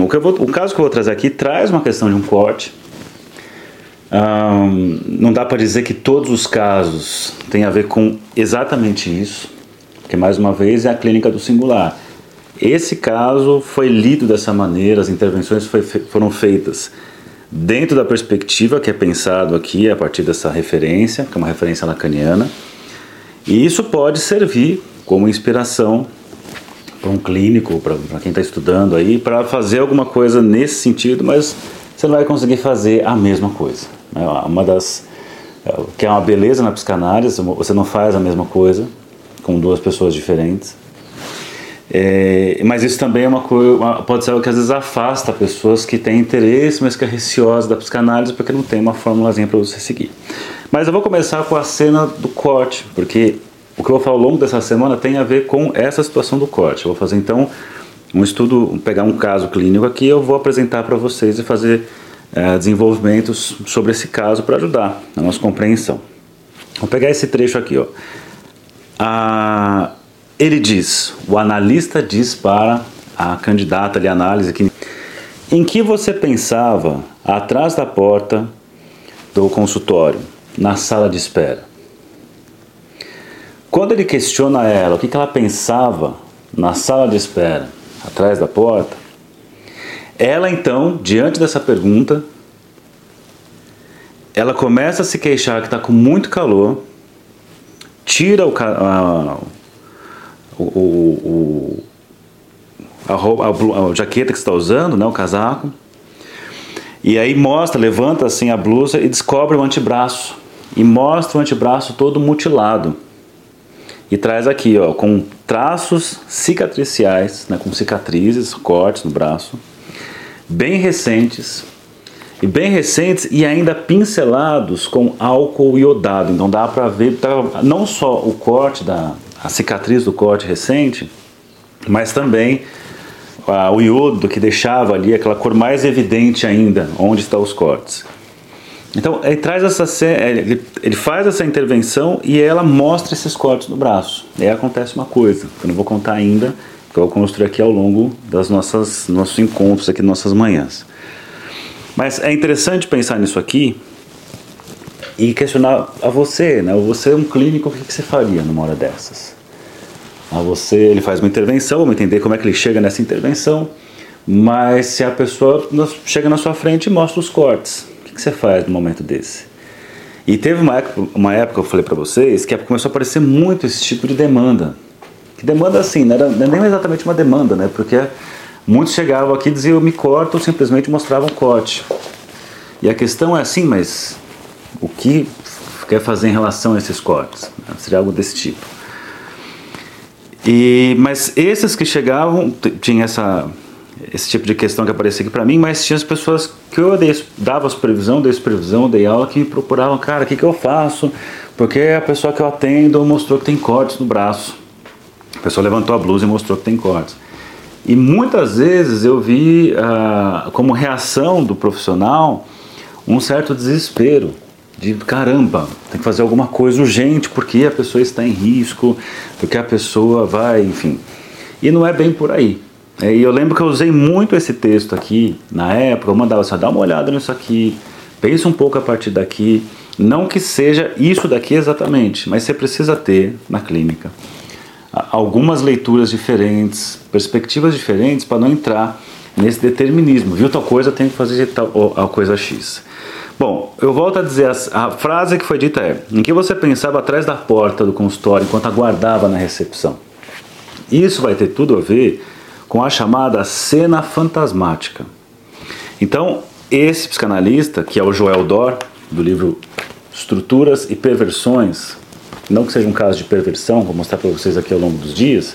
O, que vou, o caso que eu vou trazer aqui traz uma questão de um corte. Um, não dá para dizer que todos os casos têm a ver com exatamente isso, porque mais uma vez é a clínica do singular. Esse caso foi lido dessa maneira, as intervenções foi, foram feitas dentro da perspectiva que é pensado aqui a partir dessa referência, que é uma referência lacaniana, e isso pode servir como inspiração para um clínico, para quem está estudando aí, para fazer alguma coisa nesse sentido, mas você não vai conseguir fazer a mesma coisa. Né? Uma das é, que é uma beleza na psicanálise, você não faz a mesma coisa com duas pessoas diferentes. É, mas isso também é uma coisa, pode ser algo que às vezes afasta pessoas que têm interesse, mas que é receosa da psicanálise porque não tem uma formulazinha para você seguir. Mas eu vou começar com a cena do corte, porque o que eu vou falar ao longo dessa semana tem a ver com essa situação do corte. Eu vou fazer então um estudo, pegar um caso clínico aqui, eu vou apresentar para vocês e fazer é, desenvolvimentos sobre esse caso para ajudar na nossa compreensão. Vou pegar esse trecho aqui, ó. A ele diz, o analista diz para a candidata de análise que em que você pensava atrás da porta do consultório, na sala de espera. Quando ele questiona ela o que ela pensava na sala de espera, atrás da porta, ela então, diante dessa pergunta, ela começa a se queixar que está com muito calor, tira o, a, o, o, a, a, a, jaqueta que está usando, né, o casaco. E aí mostra, levanta assim a blusa e descobre o antebraço. E mostra o antebraço todo mutilado. E traz aqui, ó, com traços cicatriciais, né, com cicatrizes, cortes no braço, bem recentes, e bem recentes e ainda pincelados com álcool iodado. Então dá para ver tá, não só o corte da, a cicatriz do corte recente, mas também o iodo que deixava ali aquela cor mais evidente ainda onde estão os cortes. Então ele traz essa ele, ele faz essa intervenção e ela mostra esses cortes no braço. E aí acontece uma coisa, que eu não vou contar ainda, que eu vou construir aqui ao longo das nossas nossos encontros aqui, nossas manhãs. Mas é interessante pensar nisso aqui e questionar a você, né? Você é um clínico, o que você faria numa hora dessas? A você, ele faz uma intervenção, vamos entender como é que ele chega nessa intervenção, mas se a pessoa chega na sua frente e mostra os cortes, o que você faz no momento desse? E teve uma época, uma época eu falei para vocês, que começou a aparecer muito esse tipo de demanda. Que demanda assim, não era, era nem exatamente uma demanda, né? Porque muitos chegavam aqui e diziam, me corto, ou simplesmente mostravam corte. E a questão é assim, mas o que quer fazer em relação a esses cortes? Seria algo desse tipo. E, mas esses que chegavam, tinha essa, esse tipo de questão que aparecia aqui para mim, mas tinha as pessoas que eu dei, dava supervisão, dei supervisão, dei aula, que me procuravam, cara, o que, que eu faço? Porque a pessoa que eu atendo mostrou que tem cortes no braço. A pessoa levantou a blusa e mostrou que tem cortes. E muitas vezes eu vi ah, como reação do profissional um certo desespero de caramba, tem que fazer alguma coisa urgente porque a pessoa está em risco, porque a pessoa vai, enfim. E não é bem por aí. É, e eu lembro que eu usei muito esse texto aqui na época, eu mandava assim, dá uma olhada nisso aqui, pensa um pouco a partir daqui. Não que seja isso daqui exatamente, mas você precisa ter na clínica algumas leituras diferentes, perspectivas diferentes para não entrar nesse determinismo. Viu tal coisa, tem que fazer tal a coisa X. Bom, eu volto a dizer, a, a frase que foi dita é: em que você pensava atrás da porta do consultório enquanto aguardava na recepção? Isso vai ter tudo a ver com a chamada cena fantasmática. Então, esse psicanalista, que é o Joel Dor, do livro Estruturas e Perversões, não que seja um caso de perversão, vou mostrar para vocês aqui ao longo dos dias,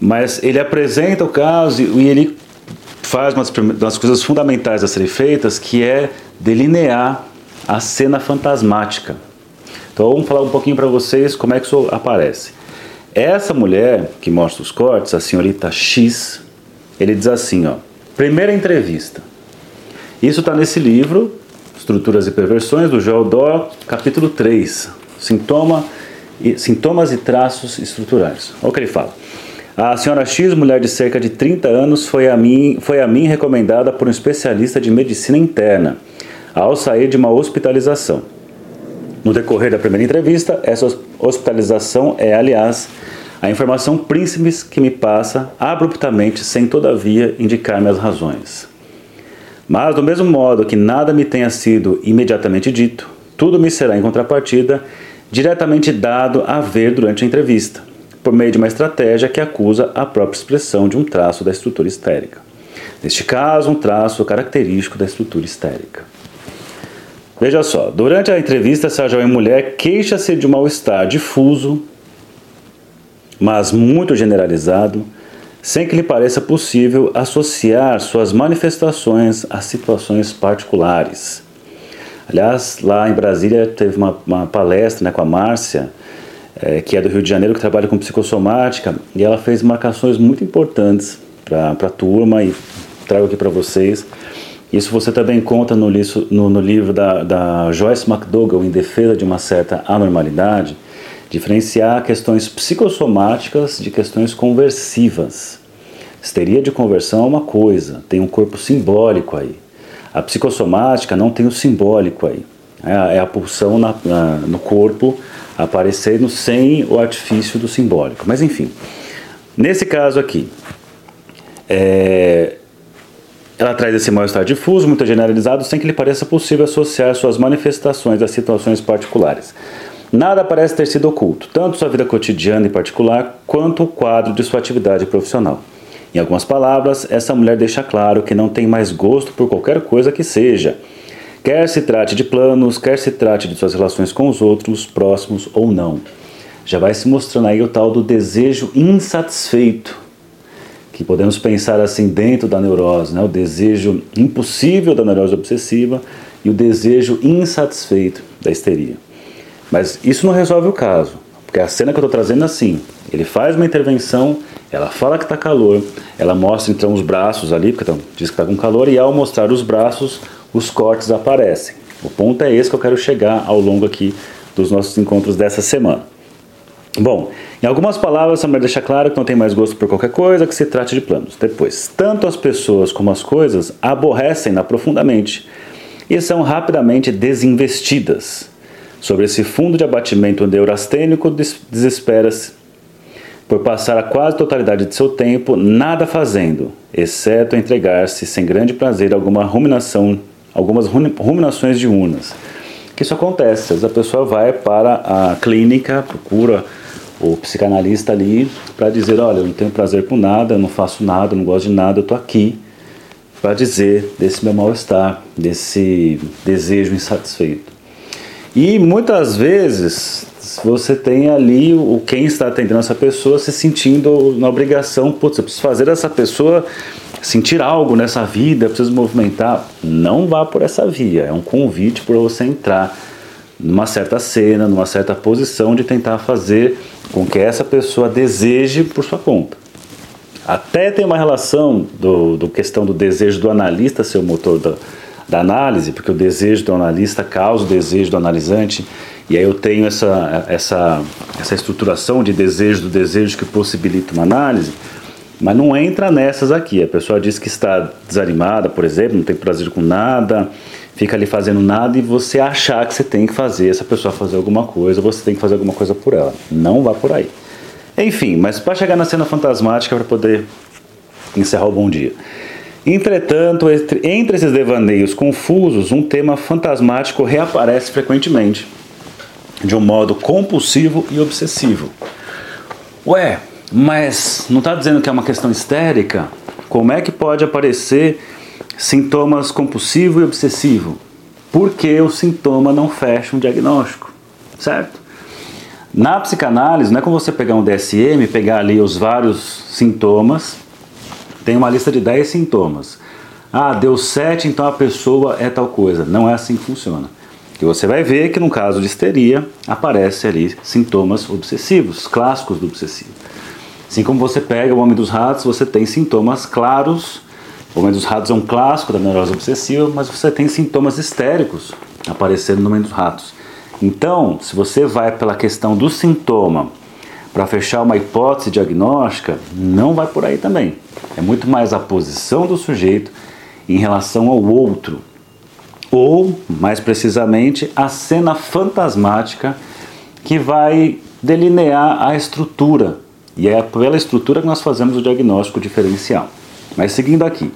mas ele apresenta o caso e ele faz umas das coisas fundamentais a serem feitas, que é delinear a cena fantasmática. Então vamos falar um pouquinho para vocês como é que isso aparece. Essa mulher que mostra os cortes, a senhorita X, ele diz assim, ó, primeira entrevista. Isso está nesse livro, Estruturas e Perversões, do Joel Dó, capítulo 3, Sintoma e, sintomas e traços estruturais. Olha o que ele fala. A senhora X, mulher de cerca de 30 anos, foi a mim, foi a mim recomendada por um especialista de medicina interna ao sair de uma hospitalização. No decorrer da primeira entrevista, essa hospitalização é, aliás, a informação príncipes que me passa abruptamente, sem todavia indicar-me as razões. Mas, do mesmo modo que nada me tenha sido imediatamente dito, tudo me será em contrapartida diretamente dado a ver durante a entrevista, por meio de uma estratégia que acusa a própria expressão de um traço da estrutura histérica. Neste caso, um traço característico da estrutura histérica. Veja só, durante a entrevista, essa jovem mulher queixa-se de um mal-estar difuso, mas muito generalizado, sem que lhe pareça possível associar suas manifestações a situações particulares. Aliás, lá em Brasília teve uma, uma palestra né, com a Márcia, é, que é do Rio de Janeiro, que trabalha com psicossomática, e ela fez marcações muito importantes para a turma e trago aqui para vocês. Isso você também conta no, no, no livro da, da Joyce McDougall, Em Defesa de uma Certa Anormalidade, diferenciar questões psicossomáticas de questões conversivas. Histeria de conversão é uma coisa, tem um corpo simbólico aí. A psicossomática não tem o simbólico aí. É a, é pulsão na, na, no corpo aparecendo sem o artifício do simbólico. Mas enfim, nesse caso aqui, é, ela traz esse mal-estar difuso, muito generalizado, sem que lhe pareça possível associar suas manifestações a situações particulares. Nada parece ter sido oculto, tanto sua vida cotidiana e particular, quanto o quadro de sua atividade profissional. Em algumas palavras, essa mulher deixa claro que não tem mais gosto por qualquer coisa que seja, quer se trate de planos, quer se trate de suas relações com os outros, próximos ou não. Já vai se mostrando aí o tal do desejo insatisfeito, que podemos pensar assim dentro da neurose, né? o desejo impossível da neurose obsessiva e o desejo insatisfeito da histeria. Mas isso não resolve o caso, porque a cena que eu estou trazendo é assim: ele faz uma intervenção, ela fala que está calor, ela mostra então os braços ali, porque então, diz que está com calor, e ao mostrar os braços, os cortes aparecem. O ponto é esse que eu quero chegar ao longo aqui dos nossos encontros dessa semana. Bom, em algumas palavras, mulher deixa claro que não tem mais gosto por qualquer coisa, que se trate de planos. Depois, tanto as pessoas como as coisas aborrecem-na profundamente e são rapidamente desinvestidas. Sobre esse fundo de abatimento neurastênico, desespera-se por passar a quase totalidade de seu tempo nada fazendo, exceto entregar-se sem grande prazer a alguma ruminação, algumas ruminações diurnas. Que isso acontece, às vezes a pessoa vai para a clínica, procura o psicanalista ali para dizer, olha, eu não tenho prazer com nada, eu não faço nada, eu não gosto de nada, eu estou aqui para dizer desse meu mal-estar, desse desejo insatisfeito. E muitas vezes você tem ali o quem está atendendo essa pessoa se sentindo na obrigação, putz, eu preciso fazer essa pessoa sentir algo nessa vida, eu preciso movimentar. Não vá por essa via, é um convite para você entrar numa certa cena, numa certa posição de tentar fazer com que essa pessoa deseje por sua conta. Até tem uma relação do, do questão do desejo do analista ser o motor da, da análise, porque o desejo do analista causa o desejo do analisante, e aí eu tenho essa, essa, essa estruturação de desejo do desejo que possibilita uma análise, mas não entra nessas aqui. A pessoa diz que está desanimada, por exemplo, não tem prazer com nada, fica ali fazendo nada e você achar que você tem que fazer essa pessoa fazer alguma coisa, você tem que fazer alguma coisa por ela. Não vá por aí. Enfim, mas para chegar na cena fantasmática para poder encerrar o bom dia. Entretanto, entre, entre esses devaneios confusos, um tema fantasmático reaparece frequentemente, de um modo compulsivo e obsessivo. Ué, mas não está dizendo que é uma questão histérica? Como é que pode aparecer sintomas compulsivo e obsessivo? Porque o sintoma não fecha um diagnóstico, certo? Na psicanálise, não é como você pegar um DSM, pegar ali os vários sintomas, tem uma lista de 10 sintomas. Ah, deu 7, então a pessoa é tal coisa. Não é assim que funciona. Que você vai ver que no caso de histeria aparece ali sintomas obsessivos, clássicos do obsessivo. Assim como você pega o Homem dos Ratos, você tem sintomas claros o dos Ratos é um clássico da neurose obsessiva, mas você tem sintomas histéricos aparecendo no Homem dos Ratos. Então, se você vai pela questão do sintoma, para fechar uma hipótese diagnóstica, não vai por aí também. É muito mais a posição do sujeito em relação ao outro, ou, mais precisamente, a cena fantasmática que vai delinear a estrutura, e é pela estrutura que nós fazemos o diagnóstico diferencial. Mas seguindo aqui.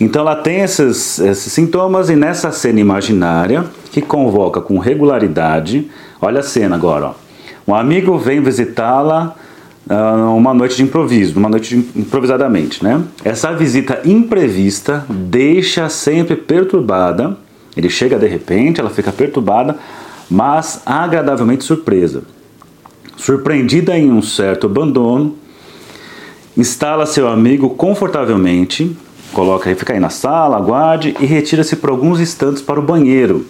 Então ela tem esses, esses sintomas e nessa cena imaginária, que convoca com regularidade, olha a cena agora, ó. um amigo vem visitá-la uh, uma noite de improviso, uma noite de, improvisadamente, né? Essa visita imprevista deixa sempre perturbada, ele chega de repente, ela fica perturbada, mas agradavelmente surpresa. Surpreendida em um certo abandono, instala seu amigo confortavelmente, coloca fica aí na sala, aguarde e retira-se por alguns instantes para o banheiro,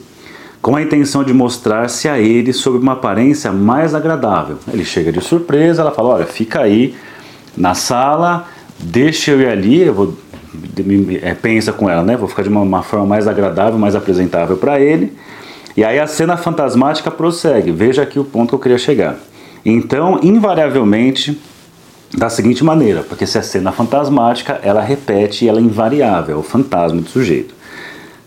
com a intenção de mostrar-se a ele sob uma aparência mais agradável. Ele chega de surpresa, ela fala: Olha, fica aí na sala, deixa eu ir ali, eu vou. É, pensa com ela, né? Vou ficar de uma, uma forma mais agradável, mais apresentável para ele. E aí a cena fantasmática prossegue. Veja aqui o ponto que eu queria chegar. Então, invariavelmente, da seguinte maneira, porque se é cena fantasmática, ela repete e ela é invariável, o fantasma do sujeito.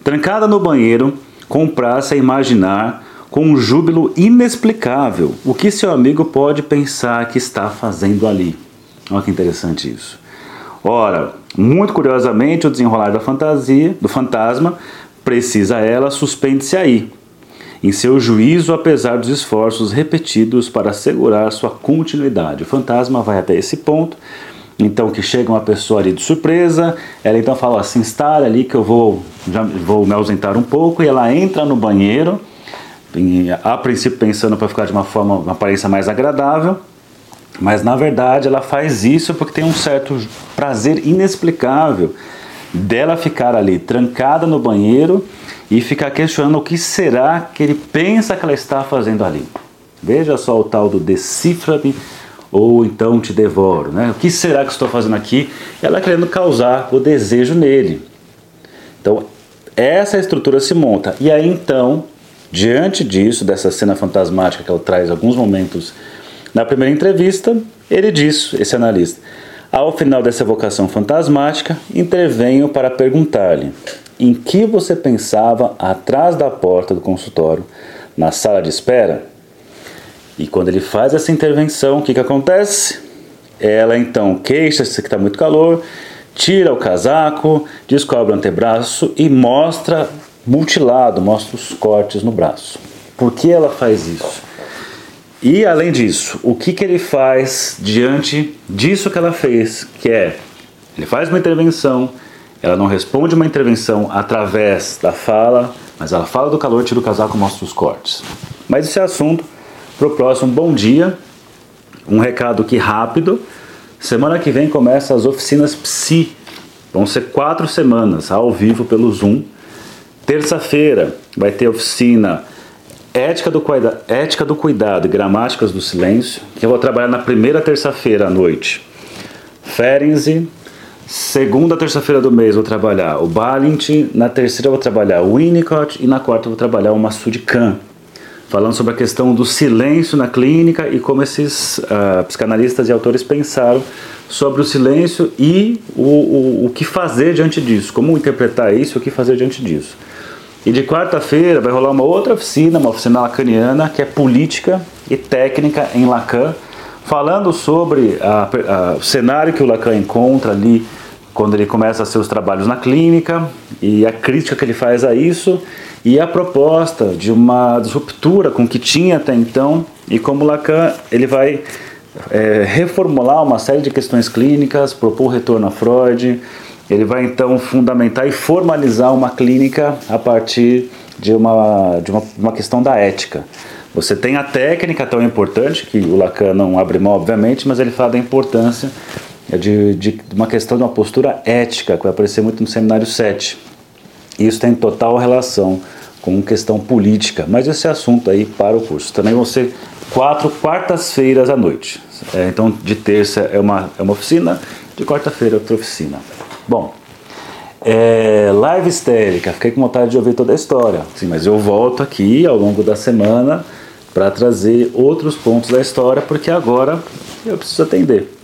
Trancada no banheiro, comprar-se a imaginar com um júbilo inexplicável o que seu amigo pode pensar que está fazendo ali. Olha que interessante isso. Ora, muito curiosamente, o desenrolar da fantasia, do fantasma, precisa ela, suspende-se aí, em seu juízo, apesar dos esforços repetidos para assegurar sua continuidade. O fantasma vai até esse ponto, então que chega uma pessoa ali de surpresa, ela então fala assim, instale ali que eu vou, já vou me ausentar um pouco, e ela entra no banheiro, a princípio pensando para ficar de uma forma, uma aparência mais agradável, mas na verdade ela faz isso porque tem um certo prazer inexplicável dela ficar ali trancada no banheiro e ficar questionando o que será que ele pensa que ela está fazendo ali. Veja só o tal do decifra-me ou então te devoro, né? O que será que estou fazendo aqui? Ela querendo causar o desejo nele. Então, essa estrutura se monta. E aí então, diante disso, dessa cena fantasmática que ela traz alguns momentos na primeira entrevista, ele diz, esse analista, ao final dessa evocação fantasmática, intervenho para perguntar-lhe: em que você pensava atrás da porta do consultório, na sala de espera? E quando ele faz essa intervenção, o que, que acontece? Ela então queixa-se que está muito calor, tira o casaco, descobre o antebraço e mostra mutilado, mostra os cortes no braço. Por que ela faz isso? E além disso, o que, que ele faz diante disso que ela fez? Que é, ele faz uma intervenção, ela não responde uma intervenção através da fala, mas ela fala do calor, tira o casaco, mostra os cortes. Mas esse é assunto para o próximo bom dia. Um recado aqui rápido. Semana que vem começa as oficinas Psi. Vão ser quatro semanas ao vivo pelo Zoom. Terça-feira vai ter oficina Ética do, cuida Ética do Cuidado e Gramáticas do Silêncio, que eu vou trabalhar na primeira terça-feira à noite. Ferenczi, segunda terça-feira do mês vou trabalhar o Balint, na terceira vou trabalhar o Winnicott e na quarta vou trabalhar o Massoud falando sobre a questão do silêncio na clínica e como esses uh, psicanalistas e autores pensaram sobre o silêncio e o, o, o que fazer diante disso, como interpretar isso e o que fazer diante disso. E de quarta-feira vai rolar uma outra oficina, uma oficina lacaniana, que é política e técnica em Lacan, falando sobre o cenário que o Lacan encontra ali quando ele começa seus trabalhos na clínica e a crítica que ele faz a isso e a proposta de uma ruptura com o que tinha até então e como Lacan ele vai é, reformular uma série de questões clínicas, propor retorno a Freud, ele vai então fundamentar e formalizar uma clínica a partir de uma, de uma, uma questão da ética. Você tem a técnica tão importante, que o Lacan não abre mão, obviamente, mas ele fala da importância de, de uma questão de uma postura ética, que vai aparecer muito no seminário 7. Isso tem total relação com questão política, mas esse assunto aí para o curso. Também vão ser quatro quartas-feiras à noite. É, então, de terça é uma, é uma oficina, de quarta-feira é outra oficina. Bom, é, live histérica, fiquei com vontade de ouvir toda a história. Sim, mas eu volto aqui ao longo da semana para trazer outros pontos da história, porque agora eu preciso atender.